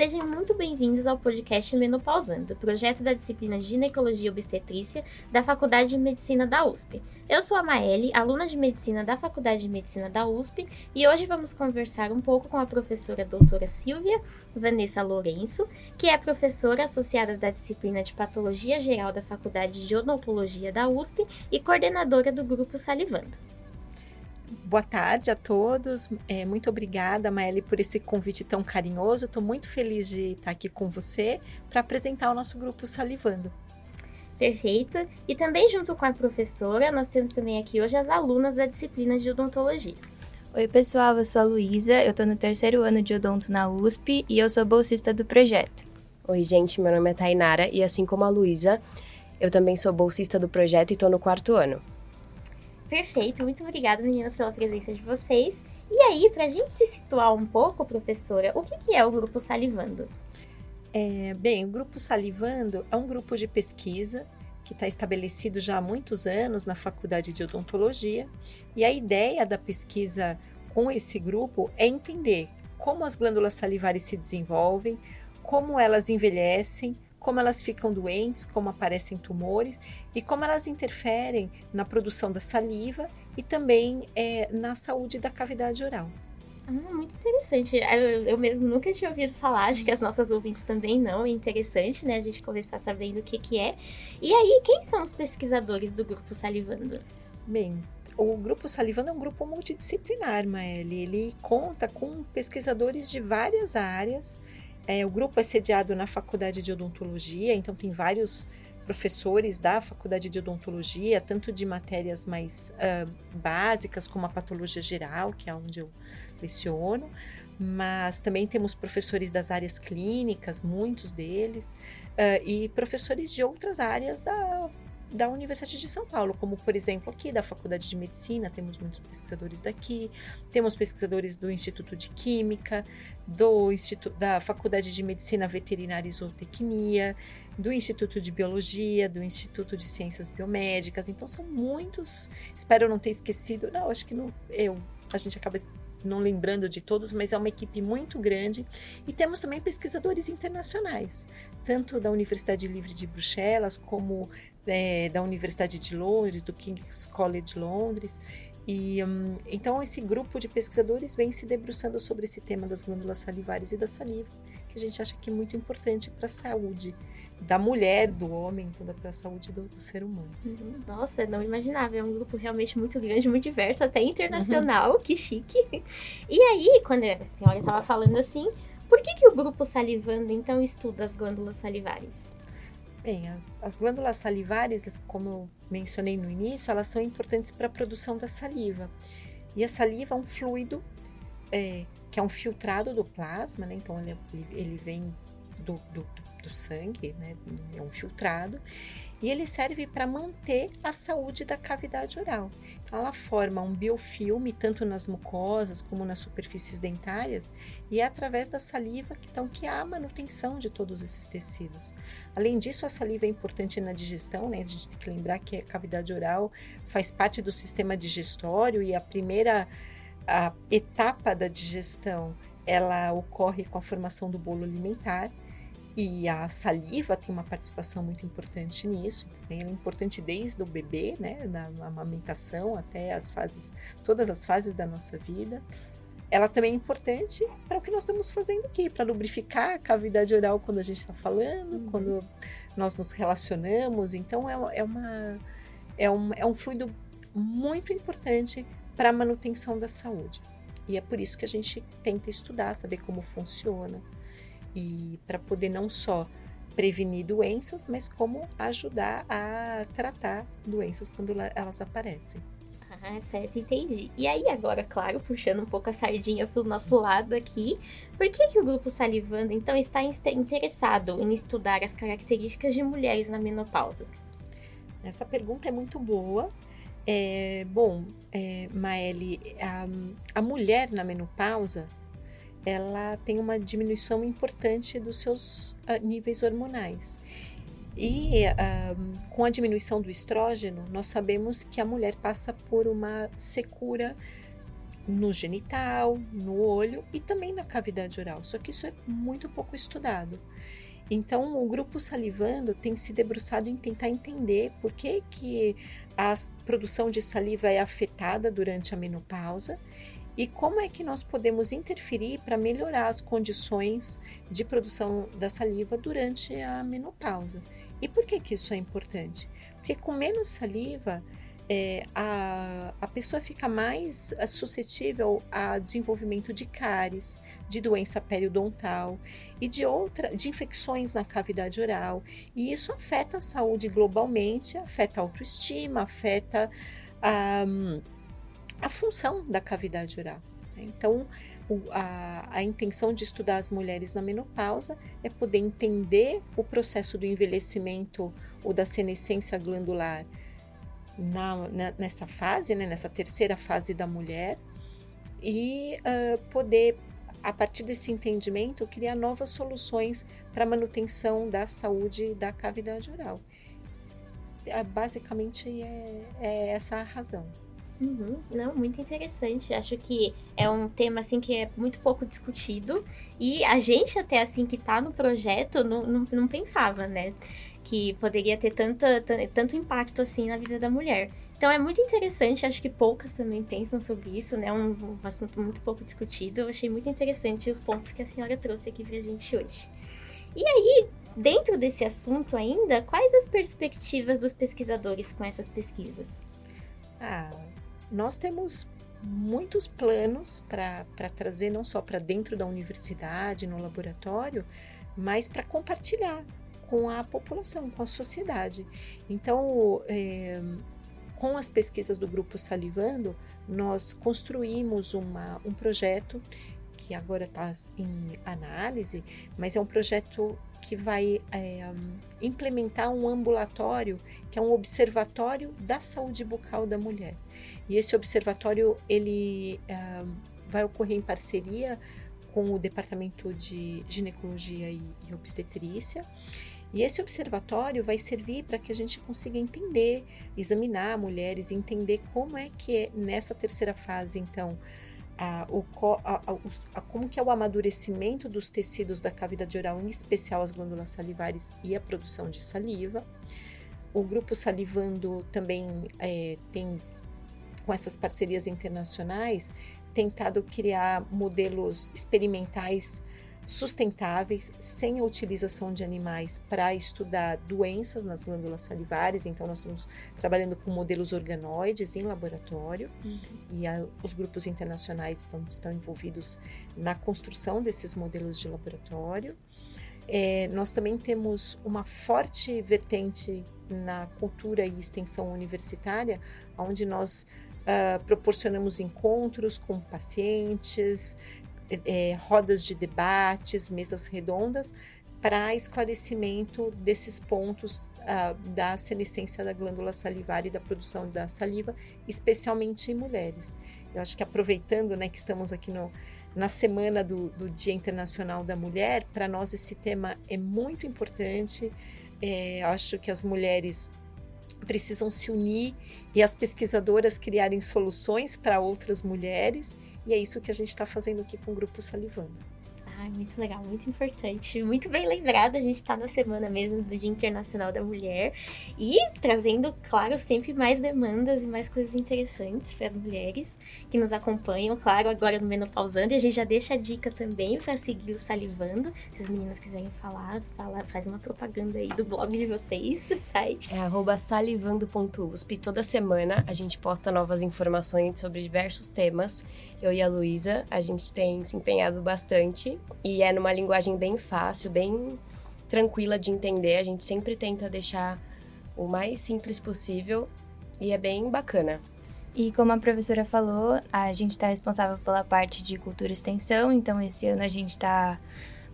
Sejam muito bem-vindos ao podcast Menopausando, projeto da disciplina de Ginecologia e Obstetrícia da Faculdade de Medicina da USP. Eu sou a Maeli, aluna de Medicina da Faculdade de Medicina da USP, e hoje vamos conversar um pouco com a professora doutora Silvia Vanessa Lourenço, que é professora associada da disciplina de Patologia Geral da Faculdade de Odontologia da USP e coordenadora do Grupo Salivando. Boa tarde a todos. É, muito obrigada, Maeli, por esse convite tão carinhoso. Estou muito feliz de estar aqui com você para apresentar o nosso grupo Salivando. Perfeito. E também junto com a professora, nós temos também aqui hoje as alunas da disciplina de odontologia. Oi, pessoal, eu sou a Luísa, eu estou no terceiro ano de odonto na USP e eu sou bolsista do projeto. Oi, gente, meu nome é Tainara e assim como a Luísa, eu também sou bolsista do projeto e estou no quarto ano. Perfeito, muito obrigada, meninas, pela presença de vocês. E aí, para a gente se situar um pouco, professora, o que, que é o Grupo Salivando? É, bem, o Grupo Salivando é um grupo de pesquisa que está estabelecido já há muitos anos na Faculdade de Odontologia. E a ideia da pesquisa com esse grupo é entender como as glândulas salivares se desenvolvem, como elas envelhecem, como elas ficam doentes, como aparecem tumores e como elas interferem na produção da saliva e também é, na saúde da cavidade oral. Ah, muito interessante. Eu, eu, mesmo nunca tinha ouvido falar, acho que as nossas ouvintes também não. É interessante, né? A gente começar sabendo o que, que é. E aí, quem são os pesquisadores do Grupo Salivando? Bem, o Grupo Salivando é um grupo multidisciplinar, Maeli. Ele conta com pesquisadores de várias áreas é, o grupo é sediado na Faculdade de Odontologia, então tem vários professores da Faculdade de Odontologia, tanto de matérias mais uh, básicas, como a patologia geral, que é onde eu leciono, mas também temos professores das áreas clínicas, muitos deles, uh, e professores de outras áreas da da Universidade de São Paulo, como por exemplo aqui da Faculdade de Medicina, temos muitos pesquisadores daqui, temos pesquisadores do Instituto de Química, do Instituto da Faculdade de Medicina Veterinária e Zootecnia, do Instituto de Biologia, do Instituto de Ciências Biomédicas. Então são muitos. Espero não ter esquecido. Não, acho que não. Eu a gente acaba não lembrando de todos, mas é uma equipe muito grande. E temos também pesquisadores internacionais, tanto da Universidade Livre de Bruxelas, como é, da Universidade de Londres, do King's College Londres. E um, então esse grupo de pesquisadores vem se debruçando sobre esse tema das glândulas salivares e da saliva, que a gente acha que é muito importante para a saúde da mulher, do homem, toda para a saúde do, do, ser humano. Uhum. Nossa, não imaginava. É um grupo realmente muito grande, muito diverso, até internacional. Uhum. Que chique. E aí, quando a senhora estava falando assim, por que, que o grupo salivando então estuda as glândulas salivares? Bem, as glândulas salivares, como eu mencionei no início, elas são importantes para a produção da saliva. E a saliva é um fluido é, que é um filtrado do plasma, né? Então ele, ele vem do, do, do sangue, né? É um filtrado e ele serve para manter a saúde da cavidade oral. Então, ela forma um biofilme tanto nas mucosas como nas superfícies dentárias e é através da saliva que, então, que há a manutenção de todos esses tecidos. Além disso, a saliva é importante na digestão, né? A gente tem que lembrar que a cavidade oral faz parte do sistema digestório e a primeira a etapa da digestão ela ocorre com a formação do bolo alimentar e a saliva tem uma participação muito importante nisso. Ela é importante desde o bebê, né, da amamentação até as fases, todas as fases da nossa vida. Ela também é importante para o que nós estamos fazendo aqui, para lubrificar a cavidade oral quando a gente está falando, uhum. quando nós nos relacionamos. Então é, é, uma, é, um, é um fluido muito importante para a manutenção da saúde. E é por isso que a gente tenta estudar, saber como funciona e para poder não só prevenir doenças, mas como ajudar a tratar doenças quando elas aparecem. Ah, certo, entendi. E aí agora, claro, puxando um pouco a sardinha pro nosso lado aqui, por que, que o grupo Salivando, então, está interessado em estudar as características de mulheres na menopausa? Essa pergunta é muito boa. É, bom, é, Maeli, a, a mulher na menopausa, ela tem uma diminuição importante dos seus uh, níveis hormonais. E uh, com a diminuição do estrógeno, nós sabemos que a mulher passa por uma secura no genital, no olho e também na cavidade oral. Só que isso é muito pouco estudado. Então, o grupo Salivando tem se debruçado em tentar entender por que, que a produção de saliva é afetada durante a menopausa e como é que nós podemos interferir para melhorar as condições de produção da saliva durante a menopausa. E por que, que isso é importante? Porque com menos saliva, é, a, a pessoa fica mais é, suscetível a desenvolvimento de cáries, de doença periodontal e de outra, de infecções na cavidade oral. E isso afeta a saúde globalmente, afeta a autoestima, afeta a, a função da cavidade oral. Né? Então, a, a, intenção de estudar as mulheres na menopausa é poder entender o processo do envelhecimento ou da senescência glandular na, na, nessa fase, né, nessa terceira fase da mulher, e uh, poder, a partir desse entendimento, criar novas soluções para a manutenção da saúde da cavidade oral. Uh, basicamente é, é essa a razão. Uhum. Não, muito interessante. Acho que é um tema assim que é muito pouco discutido e a gente até assim que está no projeto não, não, não, pensava, né? Que poderia ter tanto, tanto impacto assim na vida da mulher. Então é muito interessante, acho que poucas também pensam sobre isso, né? Um, um assunto muito pouco discutido. Eu achei muito interessante os pontos que a senhora trouxe aqui pra gente hoje. E aí, dentro desse assunto ainda, quais as perspectivas dos pesquisadores com essas pesquisas? Ah, nós temos muitos planos para trazer não só para dentro da universidade, no laboratório, mas para compartilhar com a população, com a sociedade. Então, é, com as pesquisas do Grupo Salivando, nós construímos uma, um projeto que agora está em análise, mas é um projeto que vai é, implementar um ambulatório, que é um observatório da saúde bucal da mulher. E esse observatório ele é, vai ocorrer em parceria com o Departamento de Ginecologia e, e Obstetrícia. E esse observatório vai servir para que a gente consiga entender, examinar mulheres, entender como é que é nessa terceira fase, então, a, o, a, a, como que é o amadurecimento dos tecidos da cavidade oral, em especial as glândulas salivares e a produção de saliva. O grupo Salivando também é, tem, com essas parcerias internacionais, tentado criar modelos experimentais sustentáveis, sem a utilização de animais para estudar doenças nas glândulas salivares. Então, nós estamos trabalhando com modelos organoides em laboratório uhum. e a, os grupos internacionais estão, estão envolvidos na construção desses modelos de laboratório. É, nós também temos uma forte vertente na cultura e extensão universitária, onde nós uh, proporcionamos encontros com pacientes, é, rodas de debates, mesas redondas, para esclarecimento desses pontos uh, da senescência da glândula salivar e da produção da saliva, especialmente em mulheres. Eu acho que aproveitando né, que estamos aqui no, na semana do, do Dia Internacional da Mulher, para nós esse tema é muito importante. É, acho que as mulheres precisam se unir e as pesquisadoras criarem soluções para outras mulheres, e é isso que a gente está fazendo aqui com o Grupo Salivando. Ai, muito legal, muito importante. Muito bem lembrado, a gente está na semana mesmo do Dia Internacional da Mulher e trazendo, claro, sempre mais demandas e mais coisas interessantes para as mulheres que nos acompanham, claro, agora no Menopausando. E a gente já deixa a dica também para seguir o Salivando. Se as meninas quiserem falar, fala, faz uma propaganda aí do blog de vocês, site. É salivando.usp. Toda semana a gente posta novas informações sobre diversos temas. Eu e a Luísa, a gente tem se empenhado bastante e é numa linguagem bem fácil, bem tranquila de entender. A gente sempre tenta deixar o mais simples possível e é bem bacana. E como a professora falou, a gente está responsável pela parte de cultura e extensão, então esse ano a gente está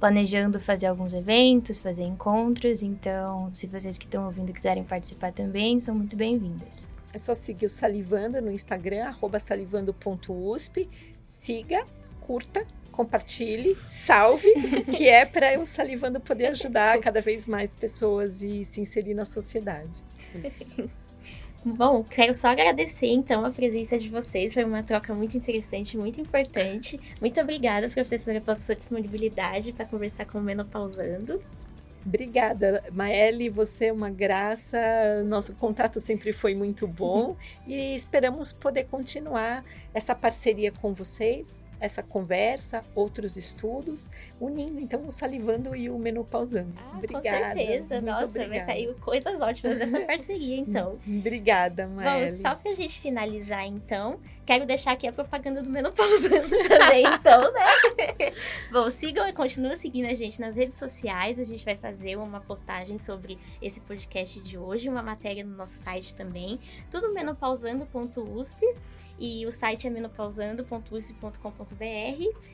planejando fazer alguns eventos, fazer encontros, então se vocês que estão ouvindo quiserem participar também, são muito bem-vindas. É só seguir o Salivando no Instagram, salivando.usp, siga, curta compartilhe, salve, que é para o Salivando poder ajudar cada vez mais pessoas e se inserir na sociedade. Isso. Bom, quero só agradecer então a presença de vocês. Foi uma troca muito interessante, muito importante. Muito obrigada, professora, pela sua disponibilidade para conversar com o Menopausando. Obrigada, Maeli, você é uma graça. Nosso contato sempre foi muito bom e esperamos poder continuar essa parceria com vocês, essa conversa, outros estudos, unindo então o salivando e o menopausando. Ah, obrigada. Com certeza, nossa, obrigada. vai sair coisas ótimas dessa parceria, então. obrigada, Maeli. Bom, só pra gente finalizar, então, quero deixar aqui a propaganda do Menopausando também, então, né? Bom, sigam e continuem seguindo a gente nas redes sociais. A gente vai fazer uma postagem sobre esse podcast de hoje, uma matéria no nosso site também, tudo menopausando.usp. E o site é menopausando.usp.com.br.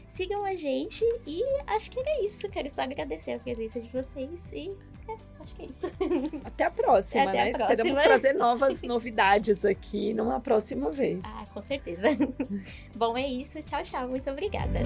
Sigam a gente e acho que era isso. Quero só agradecer a presença de vocês e é, acho que é isso. Até a próxima, Até né? A próxima. Esperamos trazer novas novidades aqui numa próxima vez. Ah, com certeza. Bom, é isso. Tchau, tchau. Muito obrigada.